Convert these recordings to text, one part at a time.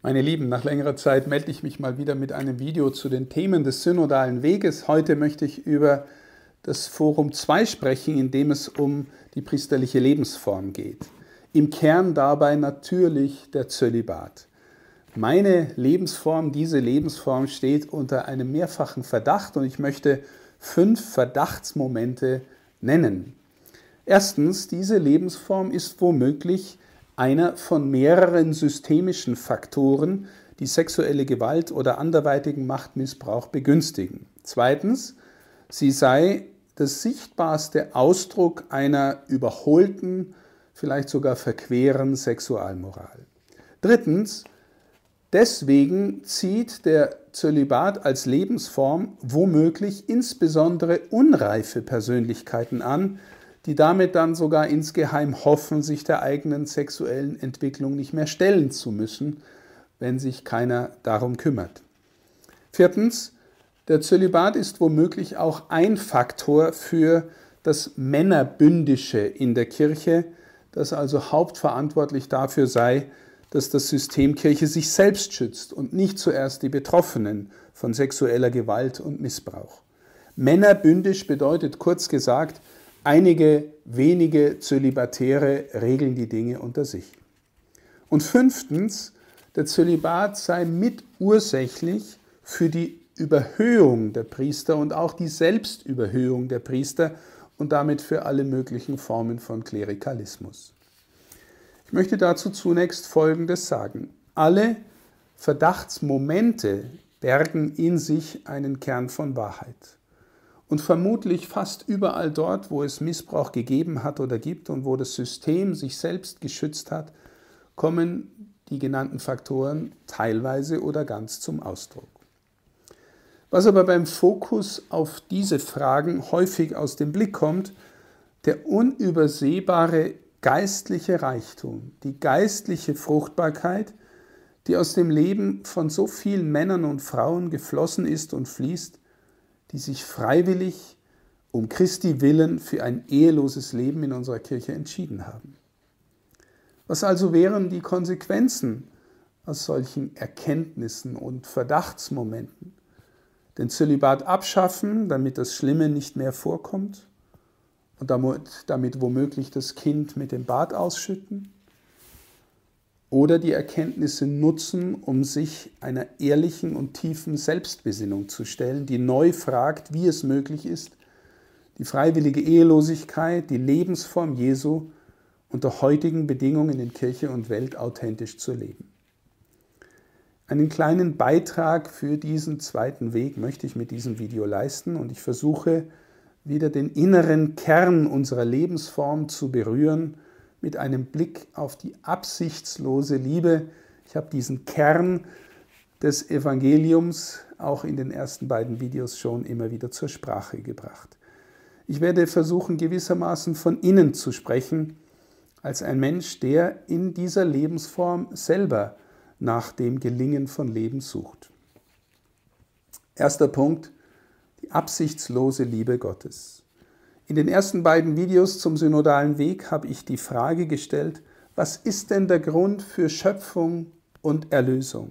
Meine Lieben, nach längerer Zeit melde ich mich mal wieder mit einem Video zu den Themen des synodalen Weges. Heute möchte ich über das Forum 2 sprechen, in dem es um die priesterliche Lebensform geht. Im Kern dabei natürlich der Zölibat. Meine Lebensform, diese Lebensform steht unter einem mehrfachen Verdacht und ich möchte fünf Verdachtsmomente nennen. Erstens, diese Lebensform ist womöglich einer von mehreren systemischen Faktoren, die sexuelle Gewalt oder anderweitigen Machtmissbrauch begünstigen. Zweitens, sie sei das sichtbarste Ausdruck einer überholten, vielleicht sogar verqueren Sexualmoral. Drittens, deswegen zieht der Zölibat als Lebensform womöglich insbesondere unreife Persönlichkeiten an, die damit dann sogar insgeheim hoffen, sich der eigenen sexuellen Entwicklung nicht mehr stellen zu müssen, wenn sich keiner darum kümmert. Viertens, der Zölibat ist womöglich auch ein Faktor für das Männerbündische in der Kirche, das also hauptverantwortlich dafür sei, dass das System Kirche sich selbst schützt und nicht zuerst die Betroffenen von sexueller Gewalt und Missbrauch. Männerbündisch bedeutet kurz gesagt, Einige wenige Zölibatäre regeln die Dinge unter sich. Und fünftens, der Zölibat sei mitursächlich für die Überhöhung der Priester und auch die Selbstüberhöhung der Priester und damit für alle möglichen Formen von Klerikalismus. Ich möchte dazu zunächst Folgendes sagen. Alle Verdachtsmomente bergen in sich einen Kern von Wahrheit. Und vermutlich fast überall dort, wo es Missbrauch gegeben hat oder gibt und wo das System sich selbst geschützt hat, kommen die genannten Faktoren teilweise oder ganz zum Ausdruck. Was aber beim Fokus auf diese Fragen häufig aus dem Blick kommt, der unübersehbare geistliche Reichtum, die geistliche Fruchtbarkeit, die aus dem Leben von so vielen Männern und Frauen geflossen ist und fließt, die sich freiwillig um Christi willen für ein eheloses Leben in unserer Kirche entschieden haben. Was also wären die Konsequenzen aus solchen Erkenntnissen und Verdachtsmomenten? Den Zölibat abschaffen, damit das Schlimme nicht mehr vorkommt und damit, damit womöglich das Kind mit dem Bad ausschütten? Oder die Erkenntnisse nutzen, um sich einer ehrlichen und tiefen Selbstbesinnung zu stellen, die neu fragt, wie es möglich ist, die freiwillige Ehelosigkeit, die Lebensform Jesu unter heutigen Bedingungen in Kirche und Welt authentisch zu leben. Einen kleinen Beitrag für diesen zweiten Weg möchte ich mit diesem Video leisten und ich versuche wieder den inneren Kern unserer Lebensform zu berühren, mit einem Blick auf die absichtslose Liebe. Ich habe diesen Kern des Evangeliums auch in den ersten beiden Videos schon immer wieder zur Sprache gebracht. Ich werde versuchen, gewissermaßen von innen zu sprechen, als ein Mensch, der in dieser Lebensform selber nach dem Gelingen von Leben sucht. Erster Punkt, die absichtslose Liebe Gottes. In den ersten beiden Videos zum synodalen Weg habe ich die Frage gestellt, was ist denn der Grund für Schöpfung und Erlösung?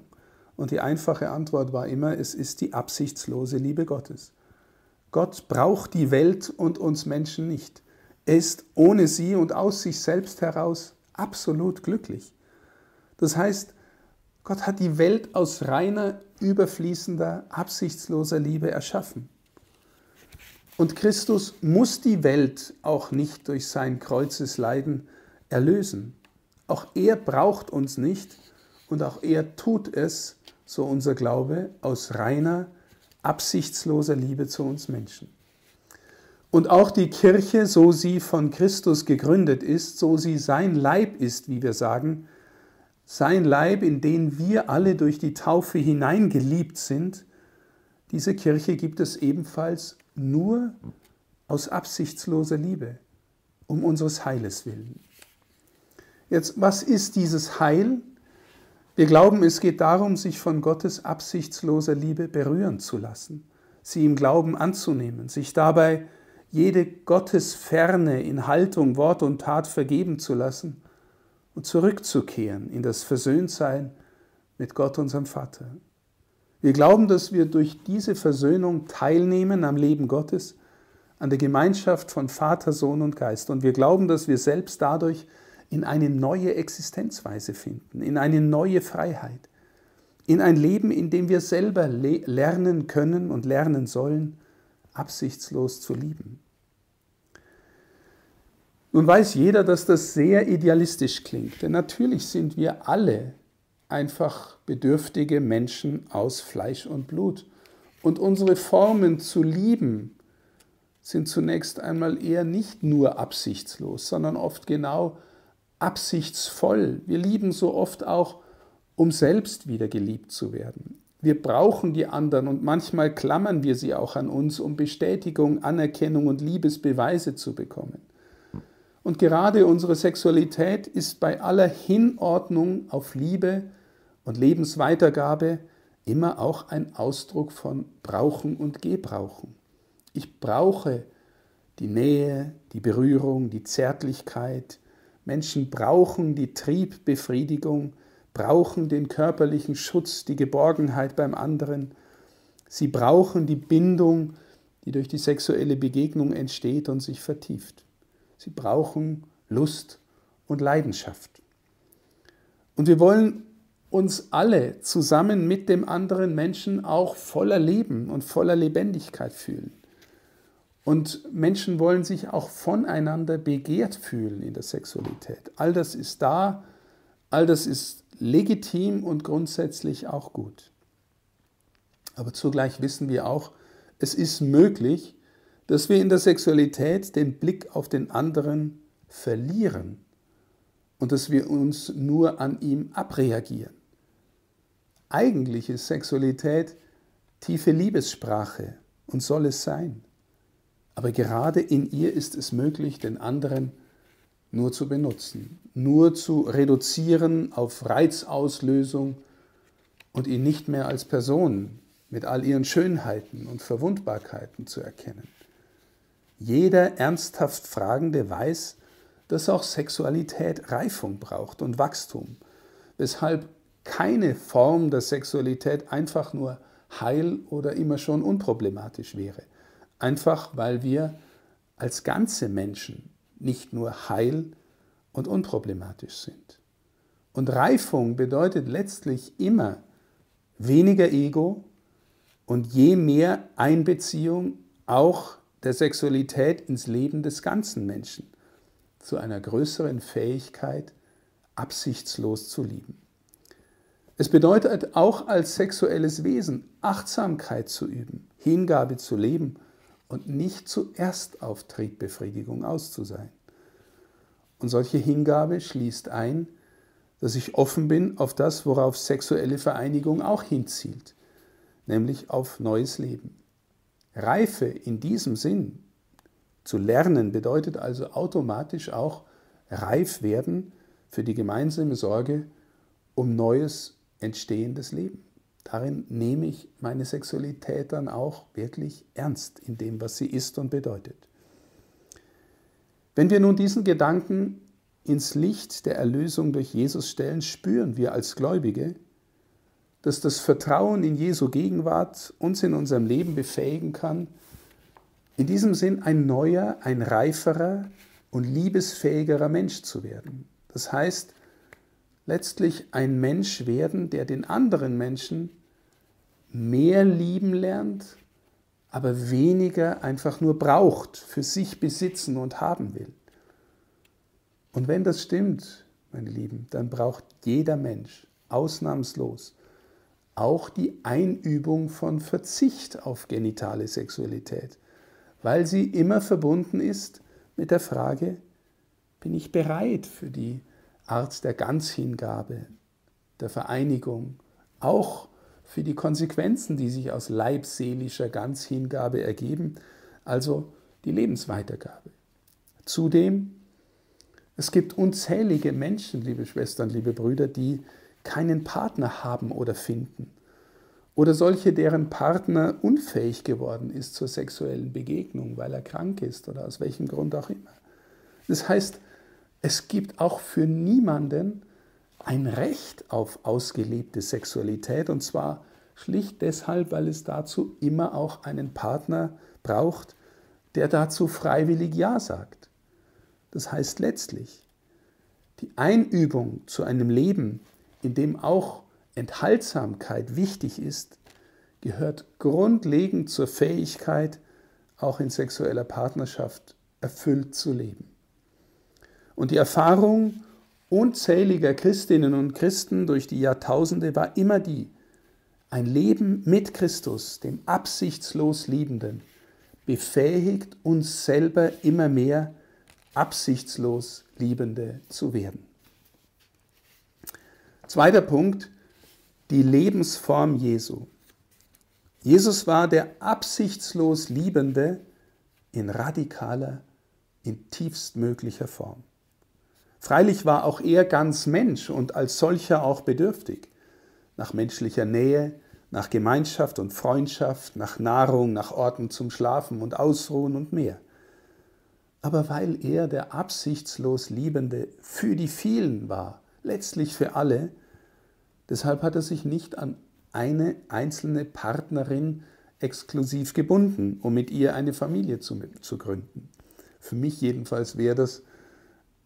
Und die einfache Antwort war immer, es ist die absichtslose Liebe Gottes. Gott braucht die Welt und uns Menschen nicht. Er ist ohne sie und aus sich selbst heraus absolut glücklich. Das heißt, Gott hat die Welt aus reiner, überfließender, absichtsloser Liebe erschaffen. Und Christus muss die Welt auch nicht durch sein Kreuzesleiden erlösen. Auch er braucht uns nicht und auch er tut es, so unser Glaube, aus reiner, absichtsloser Liebe zu uns Menschen. Und auch die Kirche, so sie von Christus gegründet ist, so sie sein Leib ist, wie wir sagen, sein Leib, in den wir alle durch die Taufe hineingeliebt sind, diese Kirche gibt es ebenfalls nur aus absichtsloser Liebe, um unseres Heiles willen. Jetzt, was ist dieses Heil? Wir glauben, es geht darum, sich von Gottes absichtsloser Liebe berühren zu lassen, sie im Glauben anzunehmen, sich dabei jede Gottesferne in Haltung, Wort und Tat vergeben zu lassen und zurückzukehren in das Versöhntsein mit Gott, unserem Vater. Wir glauben, dass wir durch diese Versöhnung teilnehmen am Leben Gottes, an der Gemeinschaft von Vater, Sohn und Geist. Und wir glauben, dass wir selbst dadurch in eine neue Existenzweise finden, in eine neue Freiheit, in ein Leben, in dem wir selber lernen können und lernen sollen, absichtslos zu lieben. Nun weiß jeder, dass das sehr idealistisch klingt, denn natürlich sind wir alle einfach bedürftige Menschen aus Fleisch und Blut. Und unsere Formen zu lieben sind zunächst einmal eher nicht nur absichtslos, sondern oft genau absichtsvoll. Wir lieben so oft auch, um selbst wieder geliebt zu werden. Wir brauchen die anderen und manchmal klammern wir sie auch an uns, um Bestätigung, Anerkennung und Liebesbeweise zu bekommen. Und gerade unsere Sexualität ist bei aller Hinordnung auf Liebe und Lebensweitergabe immer auch ein Ausdruck von Brauchen und Gebrauchen. Ich brauche die Nähe, die Berührung, die Zärtlichkeit. Menschen brauchen die Triebbefriedigung, brauchen den körperlichen Schutz, die Geborgenheit beim anderen. Sie brauchen die Bindung, die durch die sexuelle Begegnung entsteht und sich vertieft. Sie brauchen Lust und Leidenschaft. Und wir wollen uns alle zusammen mit dem anderen Menschen auch voller Leben und voller Lebendigkeit fühlen. Und Menschen wollen sich auch voneinander begehrt fühlen in der Sexualität. All das ist da, all das ist legitim und grundsätzlich auch gut. Aber zugleich wissen wir auch, es ist möglich, dass wir in der Sexualität den Blick auf den anderen verlieren und dass wir uns nur an ihm abreagieren. Eigentlich ist Sexualität tiefe Liebessprache und soll es sein. Aber gerade in ihr ist es möglich, den anderen nur zu benutzen, nur zu reduzieren auf Reizauslösung und ihn nicht mehr als Person mit all ihren Schönheiten und Verwundbarkeiten zu erkennen. Jeder ernsthaft Fragende weiß, dass auch Sexualität Reifung braucht und Wachstum, weshalb keine Form der Sexualität einfach nur heil oder immer schon unproblematisch wäre. Einfach weil wir als ganze Menschen nicht nur heil und unproblematisch sind. Und Reifung bedeutet letztlich immer weniger Ego und je mehr Einbeziehung auch der Sexualität ins Leben des ganzen Menschen zu einer größeren Fähigkeit, absichtslos zu lieben. Es bedeutet auch als sexuelles Wesen Achtsamkeit zu üben, Hingabe zu leben und nicht zuerst auf Triebbefriedigung aus sein. Und solche Hingabe schließt ein, dass ich offen bin auf das, worauf sexuelle Vereinigung auch hinzielt, nämlich auf neues Leben. Reife in diesem Sinn zu lernen bedeutet also automatisch auch reif werden für die gemeinsame Sorge um neues, entstehendes Leben. Darin nehme ich meine Sexualität dann auch wirklich ernst in dem, was sie ist und bedeutet. Wenn wir nun diesen Gedanken ins Licht der Erlösung durch Jesus stellen, spüren wir als Gläubige, dass das Vertrauen in Jesu Gegenwart uns in unserem Leben befähigen kann, in diesem Sinn ein neuer, ein reiferer und liebesfähigerer Mensch zu werden. Das heißt, letztlich ein Mensch werden, der den anderen Menschen mehr lieben lernt, aber weniger einfach nur braucht, für sich besitzen und haben will. Und wenn das stimmt, meine Lieben, dann braucht jeder Mensch ausnahmslos auch die Einübung von Verzicht auf genitale Sexualität, weil sie immer verbunden ist mit der Frage, bin ich bereit für die Art der Ganzhingabe, der Vereinigung, auch für die Konsequenzen, die sich aus leibseelischer Ganzhingabe ergeben, also die Lebensweitergabe. Zudem, es gibt unzählige Menschen, liebe Schwestern, liebe Brüder, die keinen Partner haben oder finden. Oder solche, deren Partner unfähig geworden ist zur sexuellen Begegnung, weil er krank ist oder aus welchem Grund auch immer. Das heißt, es gibt auch für niemanden ein Recht auf ausgelebte Sexualität und zwar schlicht deshalb, weil es dazu immer auch einen Partner braucht, der dazu freiwillig Ja sagt. Das heißt letztlich, die Einübung zu einem Leben, in dem auch Enthaltsamkeit wichtig ist, gehört grundlegend zur Fähigkeit, auch in sexueller Partnerschaft erfüllt zu leben. Und die Erfahrung unzähliger Christinnen und Christen durch die Jahrtausende war immer die, ein Leben mit Christus, dem absichtslos Liebenden, befähigt uns selber immer mehr absichtslos Liebende zu werden. Zweiter Punkt, die Lebensform Jesu. Jesus war der absichtslos Liebende in radikaler, in tiefstmöglicher Form. Freilich war auch er ganz Mensch und als solcher auch bedürftig nach menschlicher Nähe, nach Gemeinschaft und Freundschaft, nach Nahrung, nach Orten zum Schlafen und Ausruhen und mehr. Aber weil er der absichtslos Liebende für die vielen war, letztlich für alle, deshalb hat er sich nicht an eine einzelne Partnerin exklusiv gebunden, um mit ihr eine Familie zu, zu gründen. Für mich jedenfalls wäre das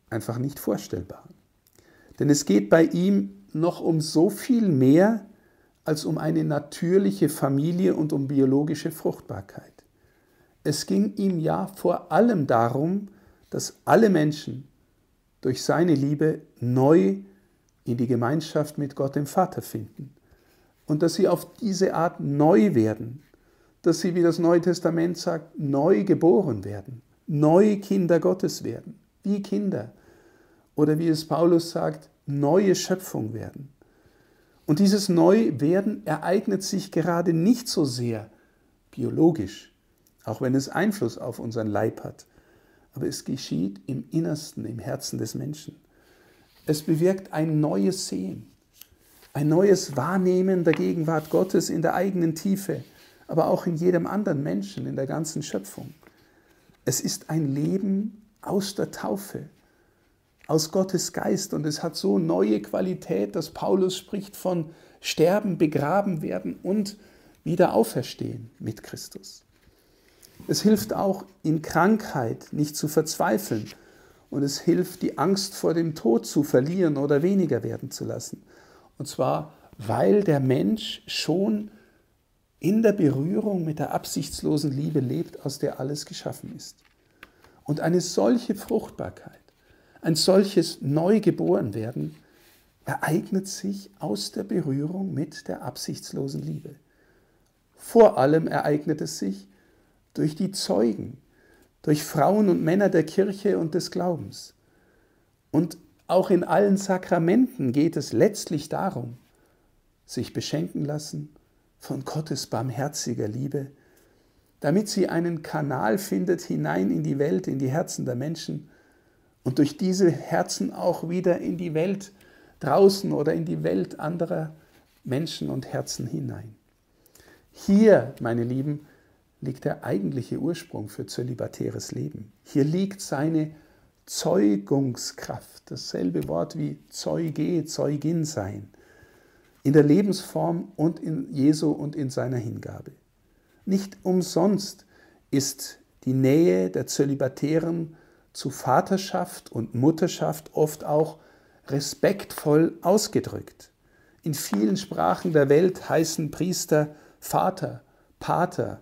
einfach nicht vorstellbar. Denn es geht bei ihm noch um so viel mehr als um eine natürliche Familie und um biologische Fruchtbarkeit. Es ging ihm ja vor allem darum, dass alle Menschen durch seine Liebe neu in die Gemeinschaft mit Gott dem Vater finden und dass sie auf diese Art neu werden, dass sie, wie das Neue Testament sagt, neu geboren werden, neue Kinder Gottes werden, wie Kinder. Oder wie es Paulus sagt, neue Schöpfung werden. Und dieses Neuwerden ereignet sich gerade nicht so sehr biologisch, auch wenn es Einfluss auf unseren Leib hat, aber es geschieht im Innersten, im Herzen des Menschen. Es bewirkt ein neues Sehen, ein neues Wahrnehmen der Gegenwart Gottes in der eigenen Tiefe, aber auch in jedem anderen Menschen, in der ganzen Schöpfung. Es ist ein Leben aus der Taufe, aus Gottes Geist und es hat so neue Qualität, dass Paulus spricht von Sterben, begraben werden und wieder auferstehen mit Christus. Es hilft auch in Krankheit nicht zu verzweifeln und es hilft, die Angst vor dem Tod zu verlieren oder weniger werden zu lassen. Und zwar, weil der Mensch schon in der Berührung mit der absichtslosen Liebe lebt, aus der alles geschaffen ist. Und eine solche Fruchtbarkeit, ein solches Neugeborenwerden ereignet sich aus der Berührung mit der absichtslosen Liebe. Vor allem ereignet es sich durch die Zeugen, durch Frauen und Männer der Kirche und des Glaubens. Und auch in allen Sakramenten geht es letztlich darum, sich beschenken lassen von Gottes barmherziger Liebe, damit sie einen Kanal findet hinein in die Welt, in die Herzen der Menschen und durch diese Herzen auch wieder in die Welt draußen oder in die Welt anderer Menschen und Herzen hinein. Hier, meine Lieben, liegt der eigentliche Ursprung für zölibatäres Leben. Hier liegt seine Zeugungskraft, dasselbe Wort wie Zeuge, Zeugin sein, in der Lebensform und in Jesu und in seiner Hingabe. Nicht umsonst ist die Nähe der Zölibatären zu Vaterschaft und Mutterschaft oft auch respektvoll ausgedrückt. In vielen Sprachen der Welt heißen Priester Vater, Pater,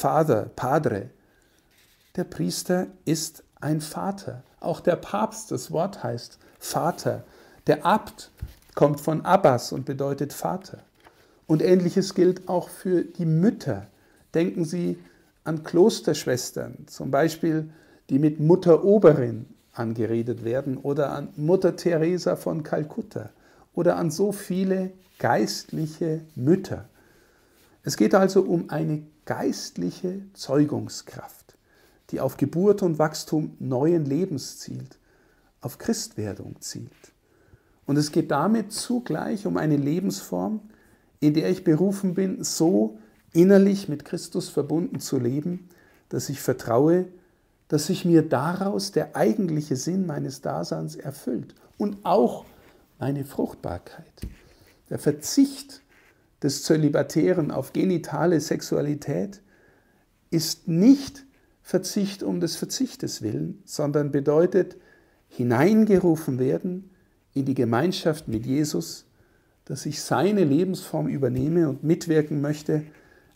Vater, Padre. Der Priester ist ein Vater. Auch der Papst, das Wort heißt Vater. Der Abt kommt von Abbas und bedeutet Vater. Und ähnliches gilt auch für die Mütter. Denken Sie an Klosterschwestern, zum Beispiel die mit Mutter Oberin angeredet werden oder an Mutter Teresa von Kalkutta oder an so viele geistliche Mütter. Es geht also um eine geistliche Zeugungskraft, die auf Geburt und Wachstum neuen Lebens zielt, auf Christwerdung zielt. Und es geht damit zugleich um eine Lebensform, in der ich berufen bin, so innerlich mit Christus verbunden zu leben, dass ich vertraue, dass sich mir daraus der eigentliche Sinn meines Daseins erfüllt und auch meine Fruchtbarkeit. Der Verzicht des Zölibatären auf genitale Sexualität ist nicht Verzicht um des Verzichtes willen, sondern bedeutet hineingerufen werden in die Gemeinschaft mit Jesus, dass ich seine Lebensform übernehme und mitwirken möchte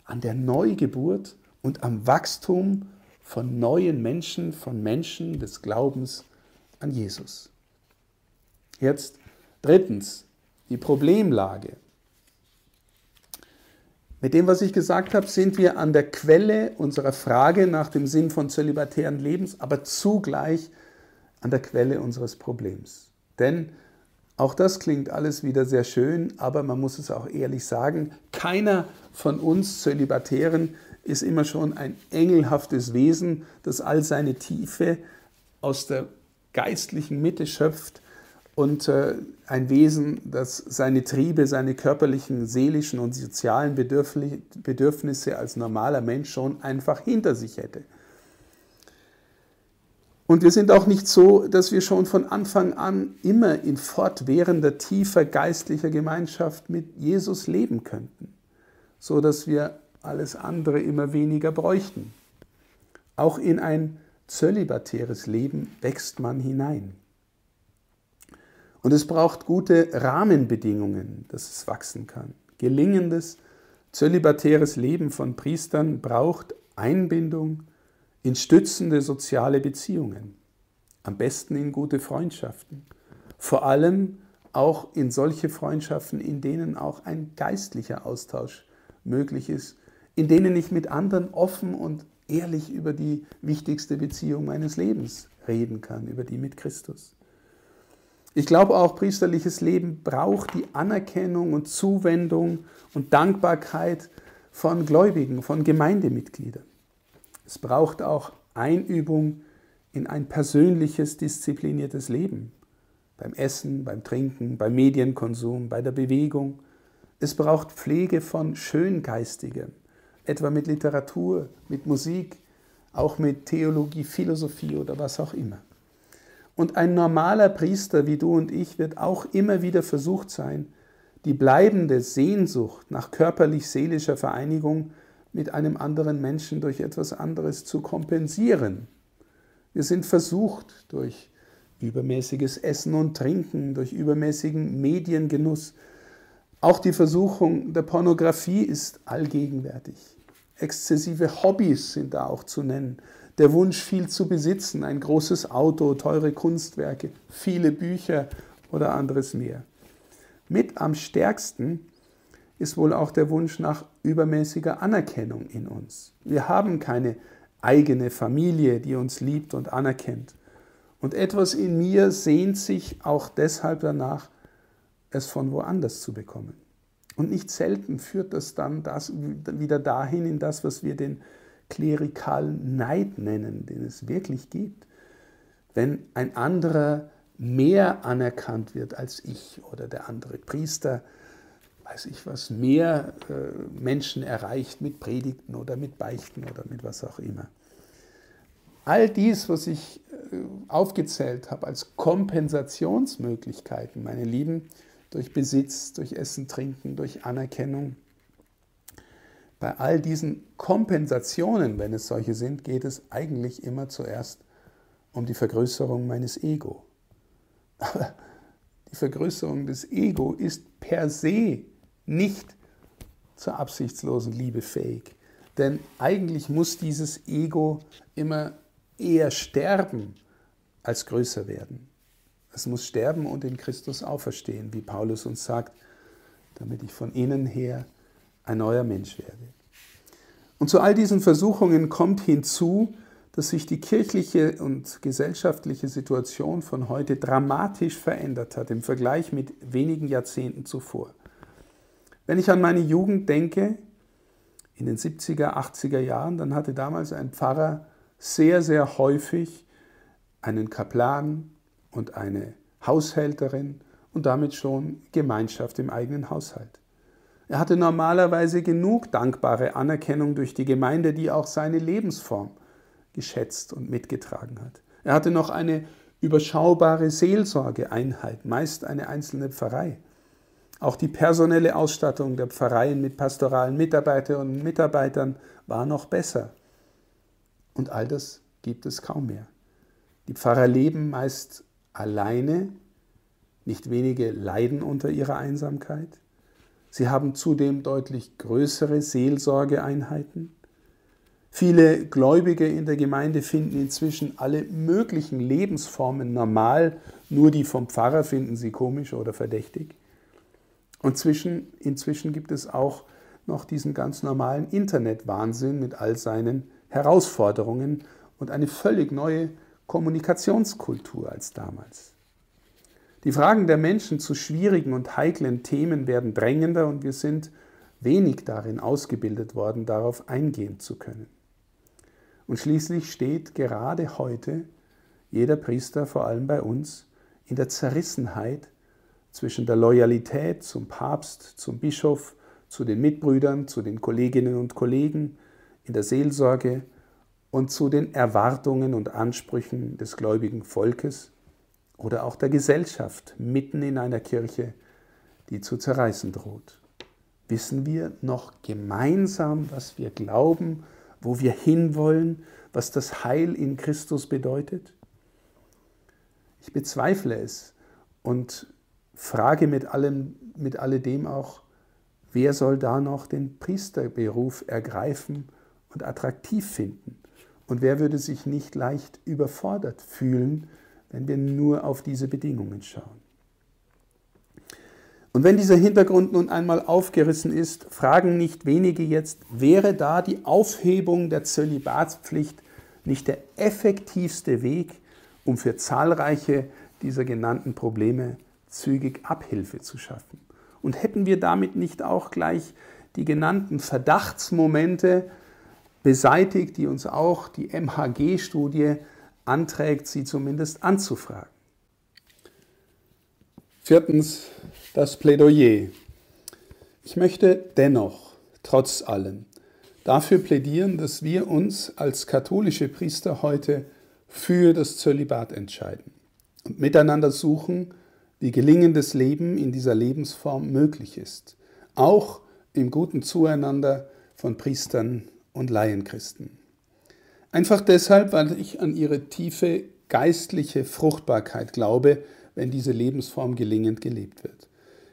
an der Neugeburt und am Wachstum von neuen Menschen, von Menschen des Glaubens an Jesus. Jetzt drittens die Problemlage. Mit dem, was ich gesagt habe, sind wir an der Quelle unserer Frage nach dem Sinn von zölibatären Lebens, aber zugleich an der Quelle unseres Problems. Denn auch das klingt alles wieder sehr schön, aber man muss es auch ehrlich sagen, keiner von uns Zölibatären ist immer schon ein engelhaftes Wesen, das all seine Tiefe aus der geistlichen Mitte schöpft und äh, ein Wesen, das seine Triebe, seine körperlichen, seelischen und sozialen Bedürfnisse als normaler Mensch schon einfach hinter sich hätte. Und wir sind auch nicht so, dass wir schon von Anfang an immer in fortwährender, tiefer geistlicher Gemeinschaft mit Jesus leben könnten, so dass wir alles andere immer weniger bräuchten. Auch in ein zölibatäres Leben wächst man hinein. Und es braucht gute Rahmenbedingungen, dass es wachsen kann. Gelingendes, zölibatäres Leben von Priestern braucht Einbindung in stützende soziale Beziehungen, am besten in gute Freundschaften, vor allem auch in solche Freundschaften, in denen auch ein geistlicher Austausch möglich ist, in denen ich mit anderen offen und ehrlich über die wichtigste Beziehung meines Lebens reden kann, über die mit Christus. Ich glaube auch, priesterliches Leben braucht die Anerkennung und Zuwendung und Dankbarkeit von Gläubigen, von Gemeindemitgliedern. Es braucht auch Einübung in ein persönliches, diszipliniertes Leben. Beim Essen, beim Trinken, beim Medienkonsum, bei der Bewegung. Es braucht Pflege von Schöngeistigem, etwa mit Literatur, mit Musik, auch mit Theologie, Philosophie oder was auch immer. Und ein normaler Priester wie du und ich wird auch immer wieder versucht sein, die bleibende Sehnsucht nach körperlich-seelischer Vereinigung mit einem anderen Menschen durch etwas anderes zu kompensieren. Wir sind versucht durch übermäßiges Essen und Trinken, durch übermäßigen Mediengenuss. Auch die Versuchung der Pornografie ist allgegenwärtig. Exzessive Hobbys sind da auch zu nennen der Wunsch, viel zu besitzen, ein großes Auto, teure Kunstwerke, viele Bücher oder anderes mehr. Mit am stärksten ist wohl auch der Wunsch nach übermäßiger Anerkennung in uns. Wir haben keine eigene Familie, die uns liebt und anerkennt. Und etwas in mir sehnt sich auch deshalb danach, es von woanders zu bekommen. Und nicht selten führt das dann das wieder dahin in das, was wir den klerikalen Neid nennen, den es wirklich gibt. Wenn ein anderer mehr anerkannt wird als ich oder der andere Priester, weiß ich was, mehr äh, Menschen erreicht mit Predigten oder mit Beichten oder mit was auch immer. All dies, was ich äh, aufgezählt habe als Kompensationsmöglichkeiten, meine Lieben, durch Besitz, durch Essen, Trinken, durch Anerkennung, bei all diesen Kompensationen, wenn es solche sind, geht es eigentlich immer zuerst um die Vergrößerung meines Ego. Aber die Vergrößerung des Ego ist per se nicht zur absichtslosen Liebe fähig. Denn eigentlich muss dieses Ego immer eher sterben als größer werden. Es muss sterben und in Christus auferstehen, wie Paulus uns sagt, damit ich von innen her ein neuer Mensch werde. Und zu all diesen Versuchungen kommt hinzu, dass sich die kirchliche und gesellschaftliche Situation von heute dramatisch verändert hat im Vergleich mit wenigen Jahrzehnten zuvor. Wenn ich an meine Jugend denke, in den 70er, 80er Jahren, dann hatte damals ein Pfarrer sehr, sehr häufig einen Kaplan und eine Haushälterin und damit schon Gemeinschaft im eigenen Haushalt. Er hatte normalerweise genug dankbare Anerkennung durch die Gemeinde, die auch seine Lebensform geschätzt und mitgetragen hat. Er hatte noch eine überschaubare Seelsorgeeinheit, meist eine einzelne Pfarrei. Auch die personelle Ausstattung der Pfarreien mit pastoralen Mitarbeiterinnen und Mitarbeitern war noch besser. Und all das gibt es kaum mehr. Die Pfarrer leben meist alleine, nicht wenige leiden unter ihrer Einsamkeit. Sie haben zudem deutlich größere Seelsorgeeinheiten. Viele Gläubige in der Gemeinde finden inzwischen alle möglichen Lebensformen normal, nur die vom Pfarrer finden sie komisch oder verdächtig. Und zwischen, inzwischen gibt es auch noch diesen ganz normalen Internetwahnsinn mit all seinen Herausforderungen und eine völlig neue Kommunikationskultur als damals. Die Fragen der Menschen zu schwierigen und heiklen Themen werden drängender und wir sind wenig darin ausgebildet worden, darauf eingehen zu können. Und schließlich steht gerade heute jeder Priester, vor allem bei uns, in der Zerrissenheit zwischen der Loyalität zum Papst, zum Bischof, zu den Mitbrüdern, zu den Kolleginnen und Kollegen, in der Seelsorge und zu den Erwartungen und Ansprüchen des gläubigen Volkes oder auch der Gesellschaft mitten in einer Kirche, die zu zerreißen droht. Wissen wir noch gemeinsam, was wir glauben, wo wir hinwollen, was das Heil in Christus bedeutet? Ich bezweifle es und frage mit, allem, mit alledem auch, wer soll da noch den Priesterberuf ergreifen und attraktiv finden? Und wer würde sich nicht leicht überfordert fühlen, wenn wir nur auf diese Bedingungen schauen? Und wenn dieser Hintergrund nun einmal aufgerissen ist, fragen nicht wenige jetzt, wäre da die Aufhebung der Zölibatspflicht nicht der effektivste Weg, um für zahlreiche dieser genannten Probleme zügig Abhilfe zu schaffen. Und hätten wir damit nicht auch gleich die genannten Verdachtsmomente beseitigt, die uns auch die MHG-Studie anträgt, sie zumindest anzufragen. Viertens das Plädoyer. Ich möchte dennoch, trotz allem, dafür plädieren, dass wir uns als katholische Priester heute für das Zölibat entscheiden und miteinander suchen, wie gelingendes Leben in dieser Lebensform möglich ist, auch im guten Zueinander von Priestern und Laienchristen. Einfach deshalb, weil ich an ihre tiefe geistliche Fruchtbarkeit glaube, wenn diese Lebensform gelingend gelebt wird.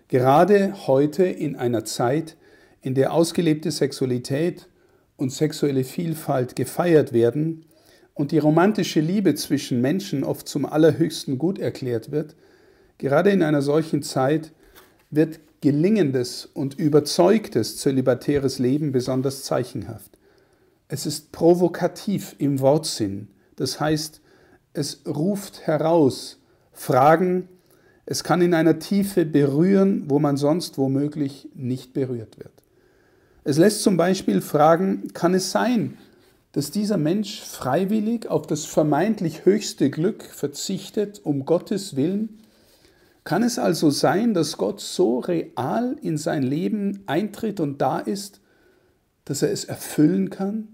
Gerade heute in einer Zeit, in der ausgelebte Sexualität und sexuelle Vielfalt gefeiert werden und die romantische Liebe zwischen Menschen oft zum allerhöchsten Gut erklärt wird, Gerade in einer solchen Zeit wird gelingendes und überzeugtes zölibatäres Leben besonders zeichenhaft. Es ist provokativ im Wortsinn, das heißt, es ruft heraus Fragen, es kann in einer Tiefe berühren, wo man sonst womöglich nicht berührt wird. Es lässt zum Beispiel fragen, kann es sein, dass dieser Mensch freiwillig auf das vermeintlich höchste Glück verzichtet, um Gottes Willen? Kann es also sein, dass Gott so real in sein Leben eintritt und da ist, dass er es erfüllen kann,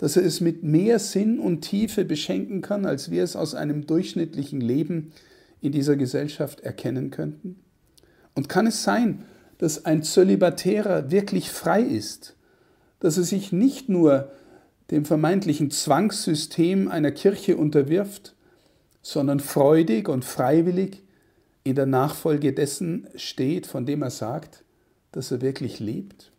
dass er es mit mehr Sinn und Tiefe beschenken kann, als wir es aus einem durchschnittlichen Leben in dieser Gesellschaft erkennen könnten? Und kann es sein, dass ein Zölibatärer wirklich frei ist, dass er sich nicht nur dem vermeintlichen Zwangssystem einer Kirche unterwirft, sondern freudig und freiwillig in der Nachfolge dessen steht, von dem er sagt, dass er wirklich lebt?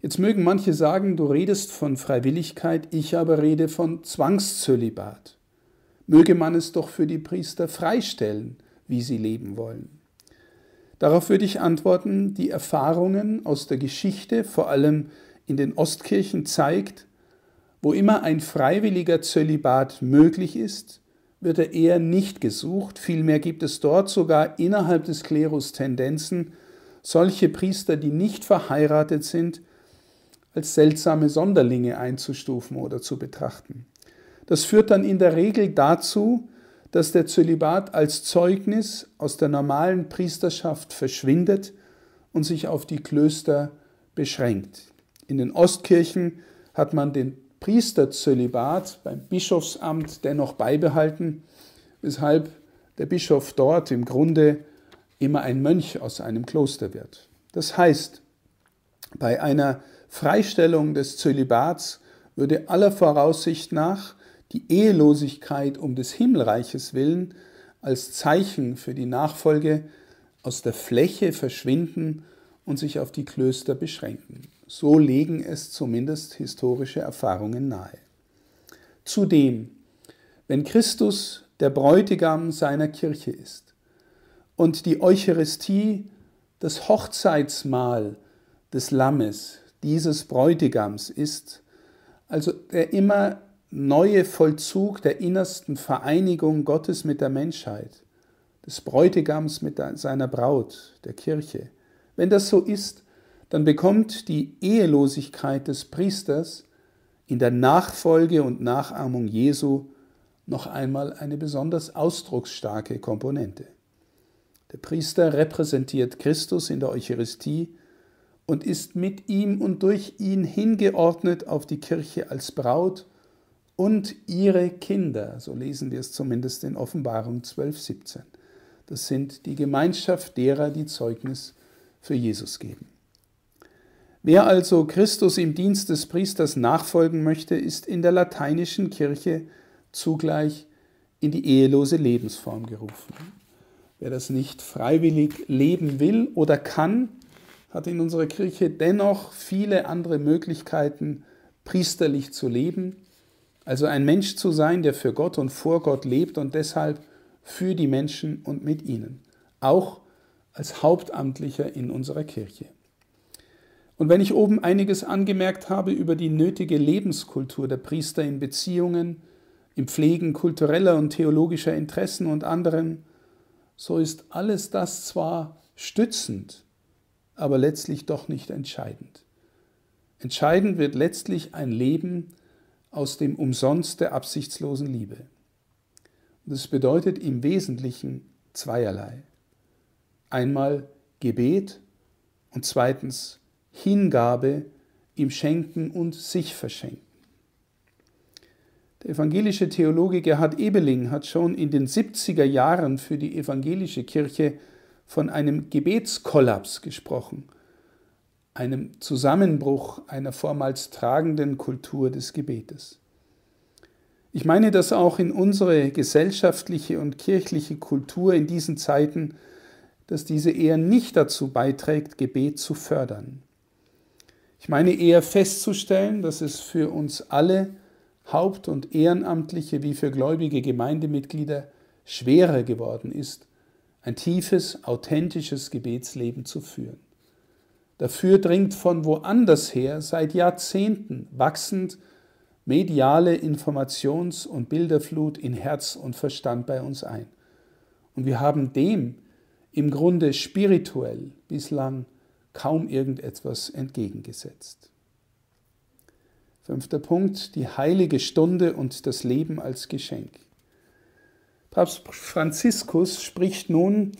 Jetzt mögen manche sagen, du redest von Freiwilligkeit, ich aber rede von Zwangszölibat. Möge man es doch für die Priester freistellen, wie sie leben wollen. Darauf würde ich antworten, die Erfahrungen aus der Geschichte, vor allem in den Ostkirchen, zeigt, wo immer ein freiwilliger Zölibat möglich ist, wird er eher nicht gesucht, vielmehr gibt es dort sogar innerhalb des Klerus Tendenzen, solche Priester, die nicht verheiratet sind, als seltsame Sonderlinge einzustufen oder zu betrachten. Das führt dann in der Regel dazu, dass der Zölibat als Zeugnis aus der normalen Priesterschaft verschwindet und sich auf die Klöster beschränkt. In den Ostkirchen hat man den Priesterzölibat beim Bischofsamt dennoch beibehalten, weshalb der Bischof dort im Grunde immer ein Mönch aus einem Kloster wird. Das heißt, bei einer Freistellung des Zölibats würde aller Voraussicht nach die Ehelosigkeit um des Himmelreiches willen als Zeichen für die Nachfolge aus der Fläche verschwinden und sich auf die Klöster beschränken. So legen es zumindest historische Erfahrungen nahe. Zudem, wenn Christus der Bräutigam seiner Kirche ist und die Eucharistie das Hochzeitsmahl des Lammes, dieses Bräutigams ist, also der immer neue Vollzug der innersten Vereinigung Gottes mit der Menschheit, des Bräutigams mit seiner Braut, der Kirche. Wenn das so ist, dann bekommt die Ehelosigkeit des Priesters in der Nachfolge und Nachahmung Jesu noch einmal eine besonders ausdrucksstarke Komponente. Der Priester repräsentiert Christus in der Eucharistie und ist mit ihm und durch ihn hingeordnet auf die Kirche als Braut und ihre Kinder. So lesen wir es zumindest in Offenbarung 12, 17. Das sind die Gemeinschaft derer, die Zeugnis für Jesus geben. Wer also Christus im Dienst des Priesters nachfolgen möchte, ist in der lateinischen Kirche zugleich in die ehelose Lebensform gerufen. Wer das nicht freiwillig leben will oder kann, hat in unserer Kirche dennoch viele andere Möglichkeiten, priesterlich zu leben, also ein Mensch zu sein, der für Gott und vor Gott lebt und deshalb für die Menschen und mit ihnen, auch als Hauptamtlicher in unserer Kirche. Und wenn ich oben einiges angemerkt habe über die nötige Lebenskultur der Priester in Beziehungen, im Pflegen kultureller und theologischer Interessen und anderen, so ist alles das zwar stützend, aber letztlich doch nicht entscheidend. Entscheidend wird letztlich ein Leben aus dem Umsonst der absichtslosen Liebe. Und das bedeutet im Wesentlichen zweierlei. Einmal Gebet und zweitens Hingabe im Schenken und sich verschenken. Der evangelische Theologe Gerhard Ebeling hat schon in den 70er Jahren für die evangelische Kirche von einem Gebetskollaps gesprochen, einem Zusammenbruch einer vormals tragenden Kultur des Gebetes. Ich meine, dass auch in unsere gesellschaftliche und kirchliche Kultur in diesen Zeiten, dass diese eher nicht dazu beiträgt, Gebet zu fördern. Ich meine eher festzustellen, dass es für uns alle Haupt- und Ehrenamtliche wie für gläubige Gemeindemitglieder schwerer geworden ist, ein tiefes, authentisches Gebetsleben zu führen. Dafür dringt von woanders her seit Jahrzehnten wachsend mediale Informations- und Bilderflut in Herz und Verstand bei uns ein. Und wir haben dem im Grunde spirituell bislang kaum irgendetwas entgegengesetzt. Fünfter Punkt, die heilige Stunde und das Leben als Geschenk. Papst Franziskus spricht nun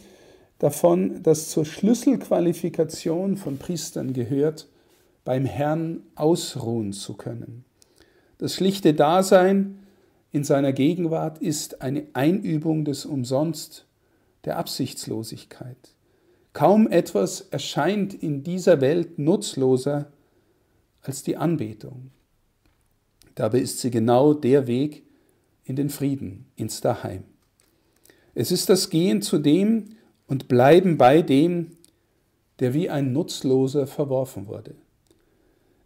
davon, dass zur Schlüsselqualifikation von Priestern gehört, beim Herrn ausruhen zu können. Das schlichte Dasein in seiner Gegenwart ist eine Einübung des Umsonst, der Absichtslosigkeit. Kaum etwas erscheint in dieser Welt nutzloser als die Anbetung. Dabei ist sie genau der Weg in den Frieden, ins Daheim. Es ist das Gehen zu dem und Bleiben bei dem, der wie ein Nutzloser verworfen wurde.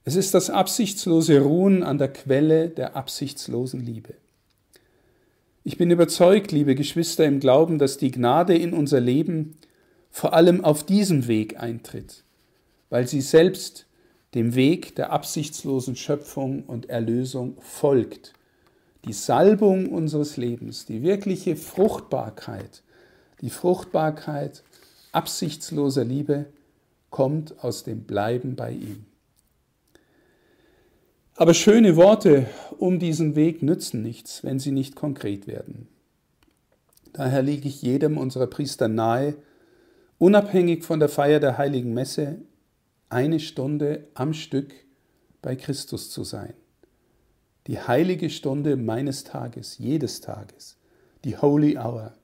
Es ist das absichtslose Ruhen an der Quelle der absichtslosen Liebe. Ich bin überzeugt, liebe Geschwister im Glauben, dass die Gnade in unser Leben vor allem auf diesem Weg eintritt, weil sie selbst dem Weg der absichtslosen Schöpfung und Erlösung folgt die Salbung unseres Lebens, die wirkliche Fruchtbarkeit, die Fruchtbarkeit absichtsloser Liebe kommt aus dem Bleiben bei ihm. Aber schöne Worte um diesen Weg nützen nichts, wenn sie nicht konkret werden. Daher liege ich jedem unserer Priester nahe, unabhängig von der Feier der heiligen Messe, eine Stunde am Stück bei Christus zu sein die heilige Stunde meines Tages, jedes Tages, die Holy Hour.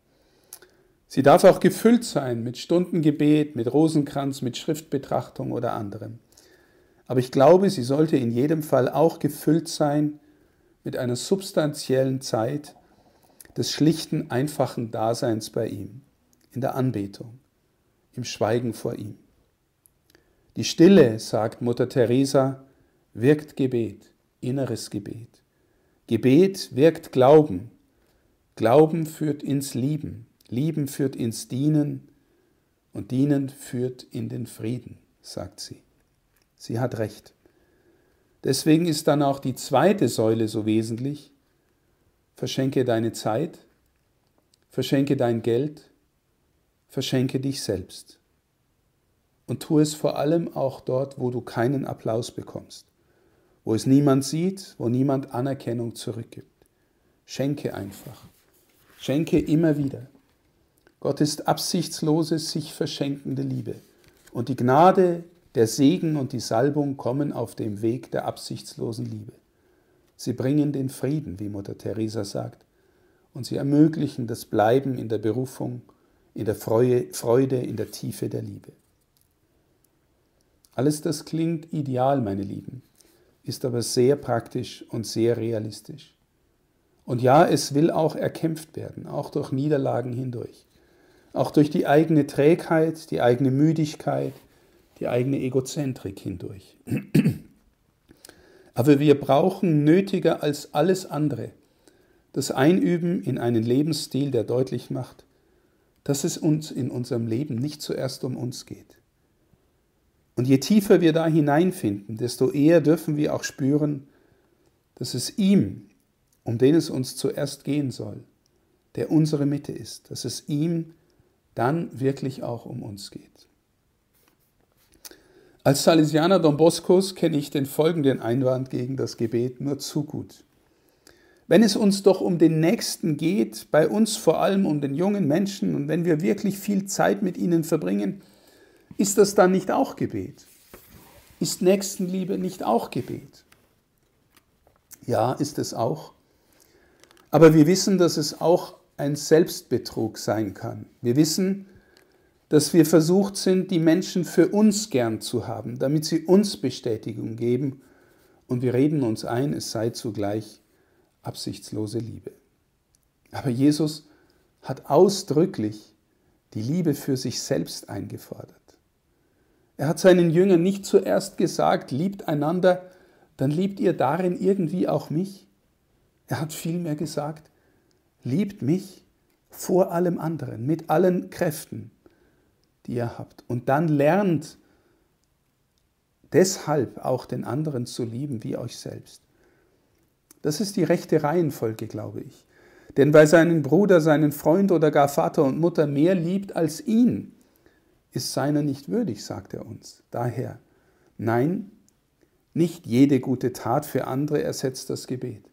Sie darf auch gefüllt sein mit Stundengebet, mit Rosenkranz, mit Schriftbetrachtung oder anderem. Aber ich glaube, sie sollte in jedem Fall auch gefüllt sein mit einer substanziellen Zeit des schlichten, einfachen Daseins bei ihm, in der Anbetung, im Schweigen vor ihm. Die Stille, sagt Mutter Teresa, wirkt Gebet, inneres Gebet. Gebet wirkt Glauben. Glauben führt ins Lieben. Lieben führt ins Dienen. Und Dienen führt in den Frieden, sagt sie. Sie hat recht. Deswegen ist dann auch die zweite Säule so wesentlich. Verschenke deine Zeit, verschenke dein Geld, verschenke dich selbst und tu es vor allem auch dort, wo du keinen Applaus bekommst, wo es niemand sieht, wo niemand Anerkennung zurückgibt. Schenke einfach. Schenke immer wieder. Gott ist absichtslose, sich verschenkende Liebe. Und die Gnade, der Segen und die Salbung kommen auf dem Weg der absichtslosen Liebe. Sie bringen den Frieden, wie Mutter Teresa sagt, und sie ermöglichen das Bleiben in der Berufung, in der Freude, in der Tiefe der Liebe. Alles das klingt ideal, meine Lieben, ist aber sehr praktisch und sehr realistisch. Und ja, es will auch erkämpft werden, auch durch Niederlagen hindurch, auch durch die eigene Trägheit, die eigene Müdigkeit, die eigene Egozentrik hindurch. Aber wir brauchen nötiger als alles andere das Einüben in einen Lebensstil, der deutlich macht, dass es uns in unserem Leben nicht zuerst um uns geht. Und je tiefer wir da hineinfinden, desto eher dürfen wir auch spüren, dass es ihm, um den es uns zuerst gehen soll, der unsere Mitte ist, dass es ihm dann wirklich auch um uns geht. Als Salesianer Don Boscos kenne ich den folgenden Einwand gegen das Gebet nur zu gut. Wenn es uns doch um den Nächsten geht, bei uns vor allem um den jungen Menschen, und wenn wir wirklich viel Zeit mit ihnen verbringen, ist das dann nicht auch Gebet? Ist Nächstenliebe nicht auch Gebet? Ja, ist es auch. Aber wir wissen, dass es auch ein Selbstbetrug sein kann. Wir wissen, dass wir versucht sind, die Menschen für uns gern zu haben, damit sie uns Bestätigung geben. Und wir reden uns ein, es sei zugleich absichtslose Liebe. Aber Jesus hat ausdrücklich die Liebe für sich selbst eingefordert. Er hat seinen Jüngern nicht zuerst gesagt, liebt einander, dann liebt ihr darin irgendwie auch mich. Er hat vielmehr gesagt, liebt mich vor allem anderen, mit allen Kräften, die ihr habt. Und dann lernt deshalb auch den anderen zu lieben wie euch selbst. Das ist die rechte Reihenfolge, glaube ich. Denn wer seinen Bruder, seinen Freund oder gar Vater und Mutter mehr liebt als ihn, ist seiner nicht würdig, sagt er uns. Daher, nein, nicht jede gute Tat für andere ersetzt das Gebet.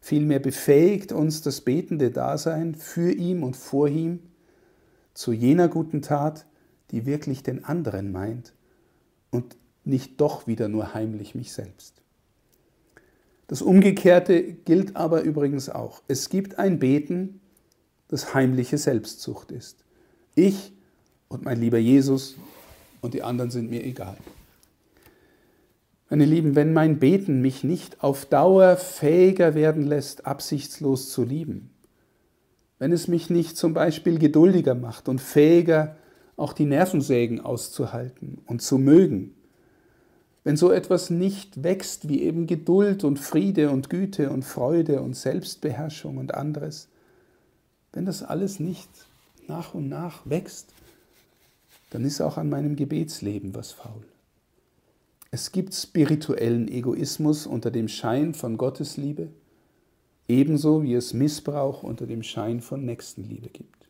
Vielmehr befähigt uns das betende Dasein für ihm und vor ihm zu jener guten Tat, die wirklich den anderen meint und nicht doch wieder nur heimlich mich selbst. Das Umgekehrte gilt aber übrigens auch. Es gibt ein Beten, das heimliche Selbstzucht ist. Ich und mein lieber Jesus und die anderen sind mir egal. Meine Lieben, wenn mein Beten mich nicht auf Dauer fähiger werden lässt, absichtslos zu lieben, wenn es mich nicht zum Beispiel geduldiger macht und fähiger, auch die Nervensägen auszuhalten und zu mögen, wenn so etwas nicht wächst wie eben Geduld und Friede und Güte und Freude und Selbstbeherrschung und anderes, wenn das alles nicht nach und nach wächst, dann ist auch an meinem Gebetsleben was faul. Es gibt spirituellen Egoismus unter dem Schein von Gottesliebe, ebenso wie es Missbrauch unter dem Schein von Nächstenliebe gibt.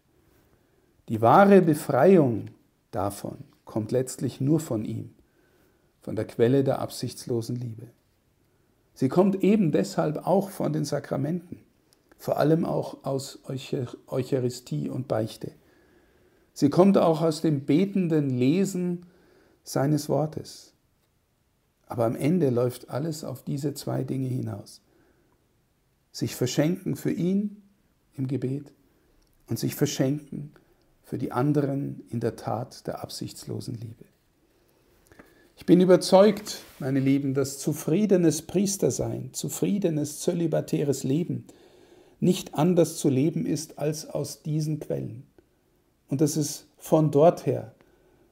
Die wahre Befreiung davon kommt letztlich nur von ihm, von der Quelle der absichtslosen Liebe. Sie kommt eben deshalb auch von den Sakramenten, vor allem auch aus Eucharistie und Beichte. Sie kommt auch aus dem betenden Lesen seines Wortes. Aber am Ende läuft alles auf diese zwei Dinge hinaus. sich verschenken für ihn im Gebet und sich verschenken für die anderen in der Tat der absichtslosen Liebe. Ich bin überzeugt, meine Lieben, dass zufriedenes Priestersein, zufriedenes zölibatäres Leben nicht anders zu leben ist als aus diesen Quellen. Und dass es von dort her,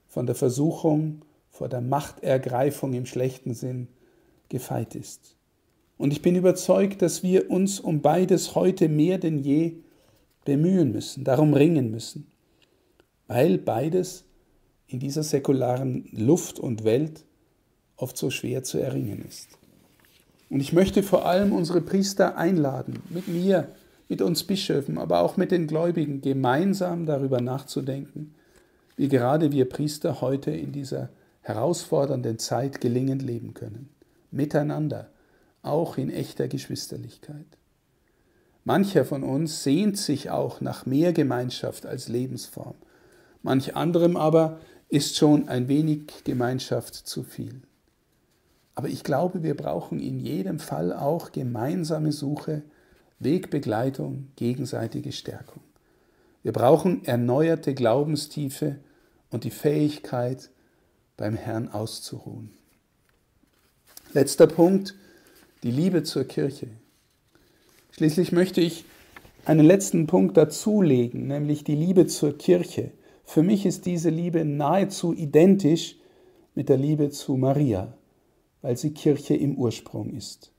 von der Versuchung, vor der Machtergreifung im schlechten Sinn, gefeit ist. Und ich bin überzeugt, dass wir uns um beides heute mehr denn je bemühen müssen, darum ringen müssen, weil beides in dieser säkularen Luft und Welt oft so schwer zu erringen ist. Und ich möchte vor allem unsere Priester einladen, mit mir, mit uns Bischöfen, aber auch mit den Gläubigen gemeinsam darüber nachzudenken, wie gerade wir Priester heute in dieser herausfordernden Zeit gelingend leben können. Miteinander, auch in echter Geschwisterlichkeit. Mancher von uns sehnt sich auch nach mehr Gemeinschaft als Lebensform. Manch anderem aber ist schon ein wenig Gemeinschaft zu viel. Aber ich glaube, wir brauchen in jedem Fall auch gemeinsame Suche, Wegbegleitung, gegenseitige Stärkung. Wir brauchen erneuerte Glaubenstiefe und die Fähigkeit, beim Herrn auszuruhen. Letzter Punkt, die Liebe zur Kirche. Schließlich möchte ich einen letzten Punkt dazulegen, nämlich die Liebe zur Kirche. Für mich ist diese Liebe nahezu identisch mit der Liebe zu Maria, weil sie Kirche im Ursprung ist,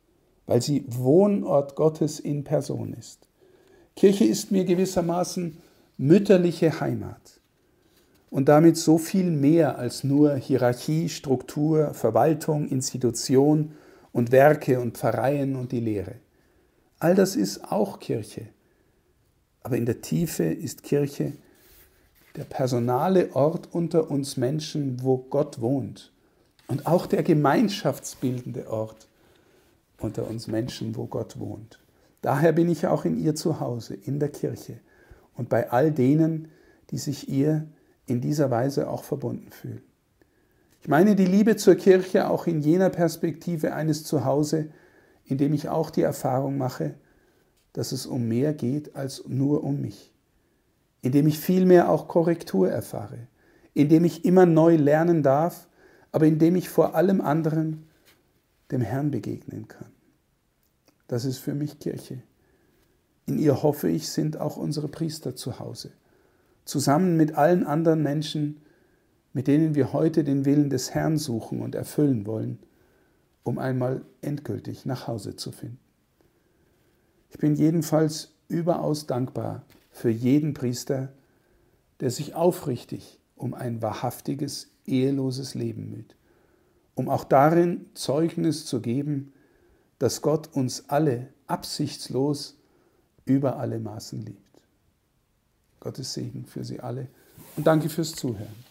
weil sie Wohnort Gottes in Person ist. Kirche ist mir gewissermaßen mütterliche Heimat und damit so viel mehr als nur Hierarchie, Struktur, Verwaltung, Institution und Werke und Pfarreien und die Lehre. All das ist auch Kirche. Aber in der Tiefe ist Kirche der personale Ort unter uns Menschen, wo Gott wohnt. Und auch der gemeinschaftsbildende Ort unter uns Menschen, wo Gott wohnt. Daher bin ich auch in ihr zu Hause, in der Kirche und bei all denen, die sich ihr in dieser Weise auch verbunden fühlen. Ich meine die Liebe zur Kirche auch in jener Perspektive eines Zuhause, in dem ich auch die Erfahrung mache, dass es um mehr geht als nur um mich in dem ich vielmehr auch Korrektur erfahre, in dem ich immer neu lernen darf, aber in dem ich vor allem anderen dem Herrn begegnen kann. Das ist für mich Kirche. In ihr hoffe ich, sind auch unsere Priester zu Hause, zusammen mit allen anderen Menschen, mit denen wir heute den Willen des Herrn suchen und erfüllen wollen, um einmal endgültig nach Hause zu finden. Ich bin jedenfalls überaus dankbar für jeden Priester, der sich aufrichtig um ein wahrhaftiges, eheloses Leben müht, um auch darin Zeugnis zu geben, dass Gott uns alle absichtslos über alle Maßen liebt. Gottes Segen für Sie alle und danke fürs Zuhören.